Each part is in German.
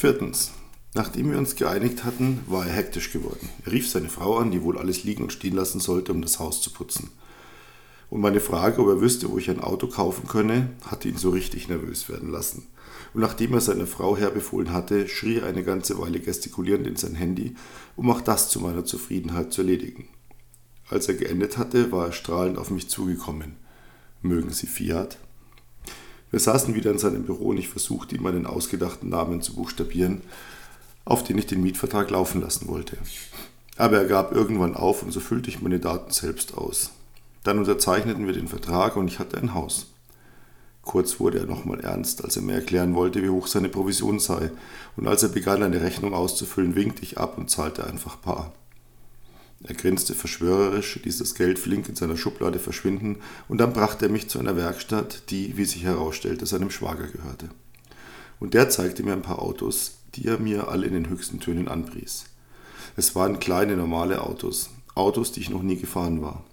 Viertens. Nachdem wir uns geeinigt hatten, war er hektisch geworden. Er rief seine Frau an, die wohl alles liegen und stehen lassen sollte, um das Haus zu putzen. Und meine Frage, ob er wüsste, wo ich ein Auto kaufen könne, hatte ihn so richtig nervös werden lassen. Und nachdem er seiner Frau herbefohlen hatte, schrie er eine ganze Weile gestikulierend in sein Handy, um auch das zu meiner Zufriedenheit zu erledigen. Als er geendet hatte, war er strahlend auf mich zugekommen. Mögen Sie Fiat? Wir saßen wieder in seinem Büro und ich versuchte ihm meinen ausgedachten Namen zu buchstabieren, auf den ich den Mietvertrag laufen lassen wollte. Aber er gab irgendwann auf und so füllte ich meine Daten selbst aus. Dann unterzeichneten wir den Vertrag und ich hatte ein Haus. Kurz wurde er nochmal ernst, als er mir erklären wollte, wie hoch seine Provision sei, und als er begann, eine Rechnung auszufüllen, winkte ich ab und zahlte einfach Paar. Er grinste verschwörerisch, ließ das Geld flink in seiner Schublade verschwinden, und dann brachte er mich zu einer Werkstatt, die, wie sich herausstellte, seinem Schwager gehörte. Und der zeigte mir ein paar Autos, die er mir alle in den höchsten Tönen anpries. Es waren kleine, normale Autos, Autos, die ich noch nie gefahren war.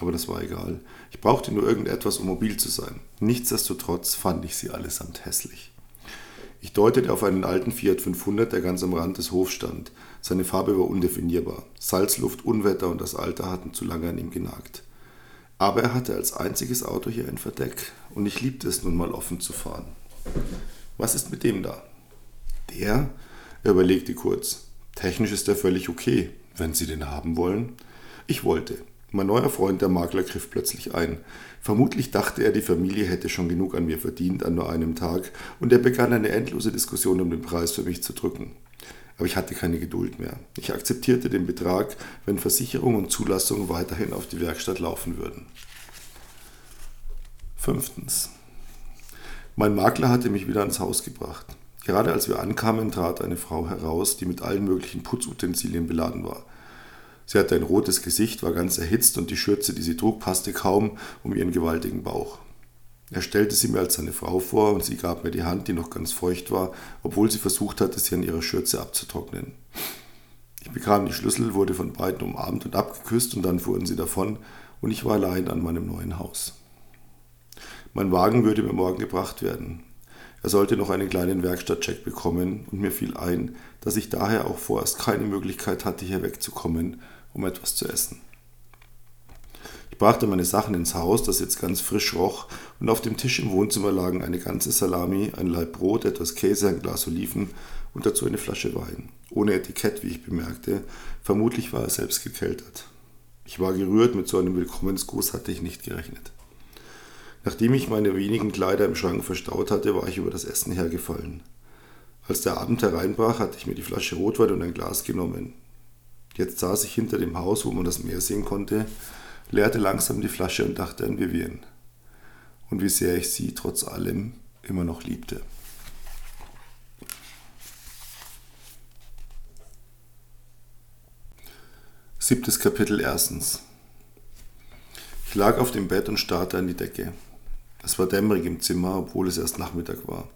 Aber das war egal. Ich brauchte nur irgendetwas, um mobil zu sein. Nichtsdestotrotz fand ich sie allesamt hässlich. Ich deutete auf einen alten Fiat 500, der ganz am Rand des Hofs stand. Seine Farbe war undefinierbar. Salzluft, Unwetter und das Alter hatten zu lange an ihm genagt. Aber er hatte als einziges Auto hier ein Verdeck und ich liebte es nun mal offen zu fahren. Was ist mit dem da? Der? Er überlegte kurz. Technisch ist er völlig okay, wenn Sie den haben wollen. Ich wollte. Mein neuer Freund, der Makler, griff plötzlich ein. Vermutlich dachte er, die Familie hätte schon genug an mir verdient an nur einem Tag, und er begann eine endlose Diskussion um den Preis für mich zu drücken. Aber ich hatte keine Geduld mehr. Ich akzeptierte den Betrag, wenn Versicherung und Zulassung weiterhin auf die Werkstatt laufen würden. Fünftens. Mein Makler hatte mich wieder ans Haus gebracht. Gerade als wir ankamen, trat eine Frau heraus, die mit allen möglichen Putzutensilien beladen war. Sie hatte ein rotes Gesicht, war ganz erhitzt und die Schürze, die sie trug, passte kaum um ihren gewaltigen Bauch. Er stellte sie mir als seine Frau vor und sie gab mir die Hand, die noch ganz feucht war, obwohl sie versucht hatte, sie an ihrer Schürze abzutrocknen. Ich bekam die Schlüssel, wurde von beiden umarmt und abgeküsst und dann fuhren sie davon und ich war allein an meinem neuen Haus. Mein Wagen würde mir morgen gebracht werden. Er sollte noch einen kleinen Werkstattcheck bekommen und mir fiel ein, dass ich daher auch vorerst keine Möglichkeit hatte, hier wegzukommen um etwas zu essen. Ich brachte meine Sachen ins Haus, das jetzt ganz frisch roch, und auf dem Tisch im Wohnzimmer lagen eine ganze Salami, ein Laib Brot, etwas Käse, ein Glas Oliven und dazu eine Flasche Wein. Ohne Etikett, wie ich bemerkte. Vermutlich war er selbst gekeltert. Ich war gerührt, mit so einem Willkommensgruß hatte ich nicht gerechnet. Nachdem ich meine wenigen Kleider im Schrank verstaut hatte, war ich über das Essen hergefallen. Als der Abend hereinbrach, hatte ich mir die Flasche Rotwein und ein Glas genommen. Jetzt saß ich hinter dem Haus, wo man das Meer sehen konnte, leerte langsam die Flasche und dachte an Vivian. Und wie sehr ich sie trotz allem immer noch liebte. Siebtes Kapitel erstens. Ich lag auf dem Bett und starrte an die Decke. Es war dämmerig im Zimmer, obwohl es erst Nachmittag war.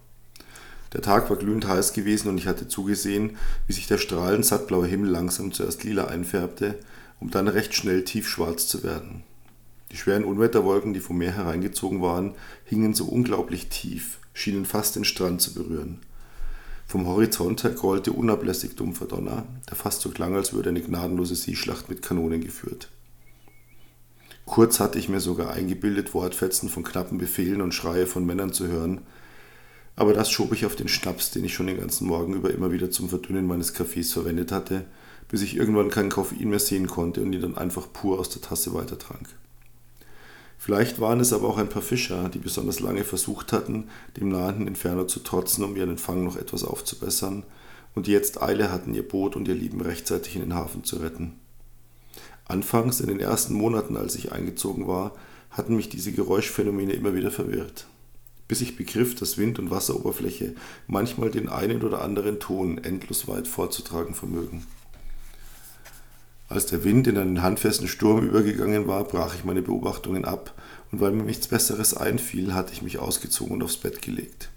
Der Tag war glühend heiß gewesen und ich hatte zugesehen, wie sich der strahlend sattblaue Himmel langsam zuerst lila einfärbte, um dann recht schnell tiefschwarz zu werden. Die schweren Unwetterwolken, die vom Meer hereingezogen waren, hingen so unglaublich tief, schienen fast den Strand zu berühren. Vom Horizont her grollte unablässig dumpfer Donner, der fast so klang, als würde eine gnadenlose Seeschlacht mit Kanonen geführt. Kurz hatte ich mir sogar eingebildet, Wortfetzen von knappen Befehlen und Schreie von Männern zu hören, aber das schob ich auf den Schnaps, den ich schon den ganzen Morgen über immer wieder zum Verdünnen meines Kaffees verwendet hatte, bis ich irgendwann kein Koffein mehr sehen konnte und ihn dann einfach pur aus der Tasse weitertrank. Vielleicht waren es aber auch ein paar Fischer, die besonders lange versucht hatten, dem nahenden Inferno zu trotzen, um ihren Fang noch etwas aufzubessern, und die jetzt Eile hatten, ihr Boot und ihr Lieben rechtzeitig in den Hafen zu retten. Anfangs, in den ersten Monaten, als ich eingezogen war, hatten mich diese Geräuschphänomene immer wieder verwirrt bis ich begriff, dass Wind und Wasseroberfläche manchmal den einen oder anderen Ton endlos weit vorzutragen vermögen. Als der Wind in einen handfesten Sturm übergegangen war, brach ich meine Beobachtungen ab, und weil mir nichts Besseres einfiel, hatte ich mich ausgezogen und aufs Bett gelegt.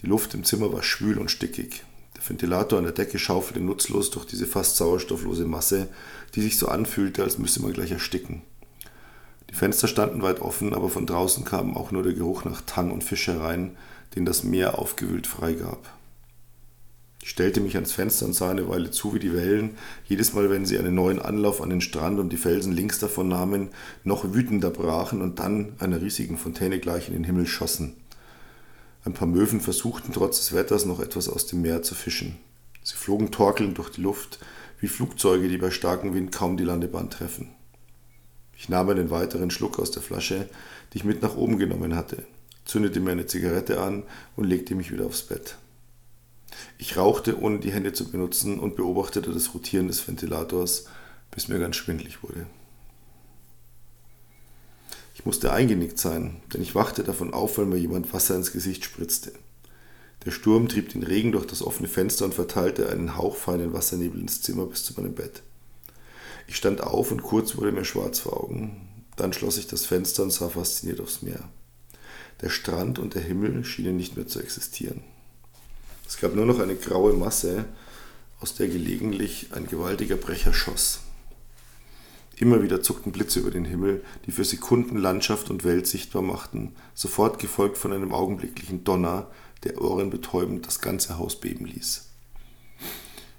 Die Luft im Zimmer war schwül und stickig. Der Ventilator an der Decke schaufelte nutzlos durch diese fast sauerstofflose Masse, die sich so anfühlte, als müsse man gleich ersticken. Die Fenster standen weit offen, aber von draußen kam auch nur der Geruch nach Tang und Fisch herein, den das Meer aufgewühlt freigab. Ich stellte mich ans Fenster und sah eine Weile zu, wie die Wellen, jedes Mal, wenn sie einen neuen Anlauf an den Strand und die Felsen links davon nahmen, noch wütender brachen und dann einer riesigen Fontäne gleich in den Himmel schossen. Ein paar Möwen versuchten trotz des Wetters noch etwas aus dem Meer zu fischen. Sie flogen torkelnd durch die Luft, wie Flugzeuge, die bei starkem Wind kaum die Landebahn treffen. Ich nahm einen weiteren Schluck aus der Flasche, die ich mit nach oben genommen hatte, zündete mir eine Zigarette an und legte mich wieder aufs Bett. Ich rauchte, ohne die Hände zu benutzen, und beobachtete das Rotieren des Ventilators, bis mir ganz schwindlig wurde. Ich musste eingenickt sein, denn ich wachte davon auf, weil mir jemand Wasser ins Gesicht spritzte. Der Sturm trieb den Regen durch das offene Fenster und verteilte einen hauchfeinen Wassernebel ins Zimmer bis zu meinem Bett. Ich stand auf und kurz wurde mir schwarz vor Augen. Dann schloss ich das Fenster und sah fasziniert aufs Meer. Der Strand und der Himmel schienen nicht mehr zu existieren. Es gab nur noch eine graue Masse, aus der gelegentlich ein gewaltiger Brecher schoss. Immer wieder zuckten Blitze über den Himmel, die für Sekunden Landschaft und Welt sichtbar machten, sofort gefolgt von einem augenblicklichen Donner, der ohrenbetäubend das ganze Haus beben ließ.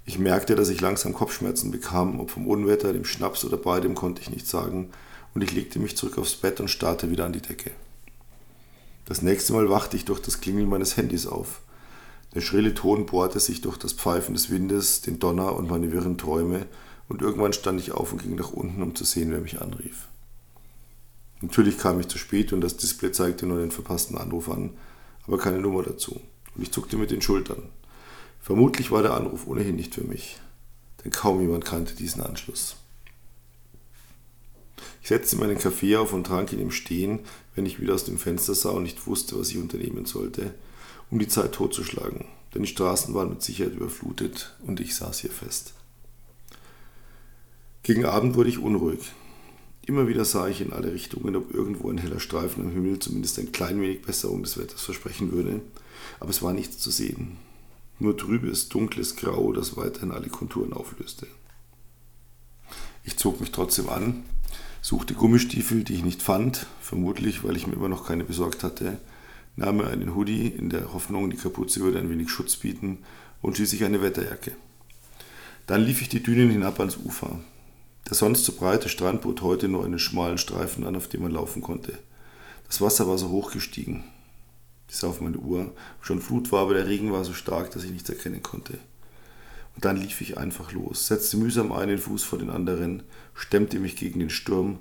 Ich merkte, dass ich langsam Kopfschmerzen bekam, ob vom Unwetter, dem Schnaps oder beidem konnte ich nicht sagen, und ich legte mich zurück aufs Bett und starrte wieder an die Decke. Das nächste Mal wachte ich durch das Klingeln meines Handys auf. Der schrille Ton bohrte sich durch das Pfeifen des Windes, den Donner und meine wirren Träume, und irgendwann stand ich auf und ging nach unten, um zu sehen, wer mich anrief. Natürlich kam ich zu spät und das Display zeigte nur den verpassten Anruf an, aber keine Nummer dazu. Und ich zuckte mit den Schultern. Vermutlich war der Anruf ohnehin nicht für mich, denn kaum jemand kannte diesen Anschluss. Ich setzte meinen Kaffee auf und trank ihn im Stehen, wenn ich wieder aus dem Fenster sah und nicht wusste, was ich unternehmen sollte, um die Zeit totzuschlagen, denn die Straßen waren mit Sicherheit überflutet und ich saß hier fest. Gegen Abend wurde ich unruhig. Immer wieder sah ich in alle Richtungen, ob irgendwo ein heller Streifen am Himmel zumindest ein klein wenig Besserung des Wetters versprechen würde, aber es war nichts zu sehen. Nur trübes, dunkles Grau, das weiterhin alle Konturen auflöste. Ich zog mich trotzdem an, suchte Gummistiefel, die ich nicht fand, vermutlich weil ich mir immer noch keine besorgt hatte, nahm mir einen Hoodie in der Hoffnung, die Kapuze würde ein wenig Schutz bieten und schließlich eine Wetterjacke. Dann lief ich die Dünen hinab ans Ufer. Der sonst so breite Strand bot heute nur einen schmalen Streifen an, auf dem man laufen konnte. Das Wasser war so hoch gestiegen. Ich sah auf meine Uhr. Schon Flut war, aber der Regen war so stark, dass ich nichts erkennen konnte. Und dann lief ich einfach los, setzte mühsam einen Fuß vor den anderen, stemmte mich gegen den Sturm,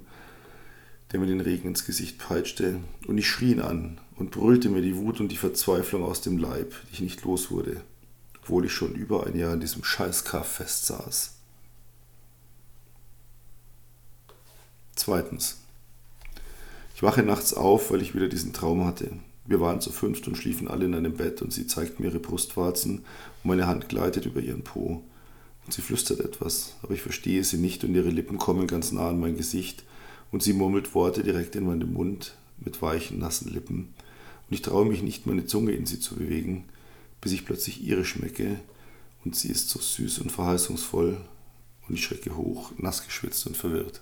der mir den Regen ins Gesicht peitschte, und ich schrie ihn an und brüllte mir die Wut und die Verzweiflung aus dem Leib, die ich nicht los wurde, obwohl ich schon über ein Jahr in diesem Scheißkaff festsaß. Zweitens. Ich wache nachts auf, weil ich wieder diesen Traum hatte. Wir waren zu fünft und schliefen alle in einem Bett und sie zeigt mir ihre Brustwarzen und meine Hand gleitet über ihren Po. Und sie flüstert etwas, aber ich verstehe sie nicht und ihre Lippen kommen ganz nah an mein Gesicht und sie murmelt Worte direkt in meinen Mund mit weichen, nassen Lippen. Und ich traue mich nicht, meine Zunge in sie zu bewegen, bis ich plötzlich ihre schmecke und sie ist so süß und verheißungsvoll und ich schrecke hoch, nass geschwitzt und verwirrt.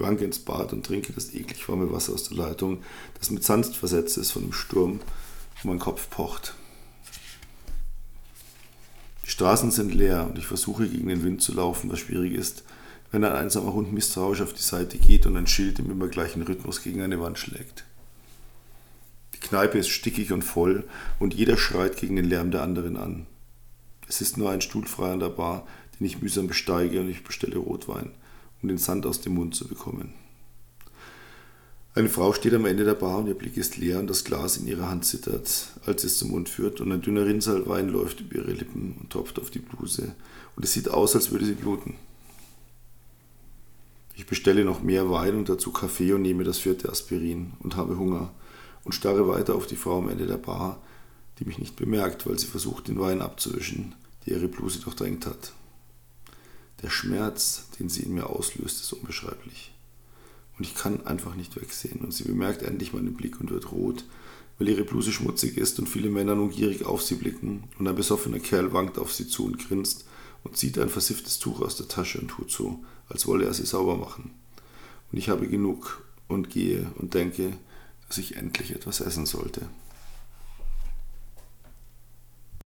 Wanke ins Bad und trinke das eklig warme Wasser aus der Leitung, das mit Sand versetzt ist von dem Sturm und mein Kopf pocht. Die Straßen sind leer und ich versuche gegen den Wind zu laufen, was schwierig ist, wenn ein einsamer Hund misstrauisch auf die Seite geht und ein Schild im immer gleichen Rhythmus gegen eine Wand schlägt. Die Kneipe ist stickig und voll und jeder schreit gegen den Lärm der anderen an. Es ist nur ein Stuhl frei an der Bar, den ich mühsam besteige und ich bestelle Rotwein um den Sand aus dem Mund zu bekommen. Eine Frau steht am Ende der Bar und ihr Blick ist leer und das Glas in ihrer Hand zittert, als es zum Mund führt und ein dünner Rinnsal Wein läuft über ihre Lippen und tropft auf die Bluse und es sieht aus, als würde sie bluten. Ich bestelle noch mehr Wein und dazu Kaffee und nehme das vierte Aspirin und habe Hunger und starre weiter auf die Frau am Ende der Bar, die mich nicht bemerkt, weil sie versucht, den Wein abzuwischen, der ihre Bluse durchdrängt hat. Der Schmerz, den sie in mir auslöst, ist unbeschreiblich. Und ich kann einfach nicht wegsehen. Und sie bemerkt endlich meinen Blick und wird rot, weil ihre Bluse schmutzig ist und viele Männer nun gierig auf sie blicken. Und ein besoffener Kerl wankt auf sie zu und grinst und zieht ein versifftes Tuch aus der Tasche und tut so, als wolle er sie sauber machen. Und ich habe genug und gehe und denke, dass ich endlich etwas essen sollte.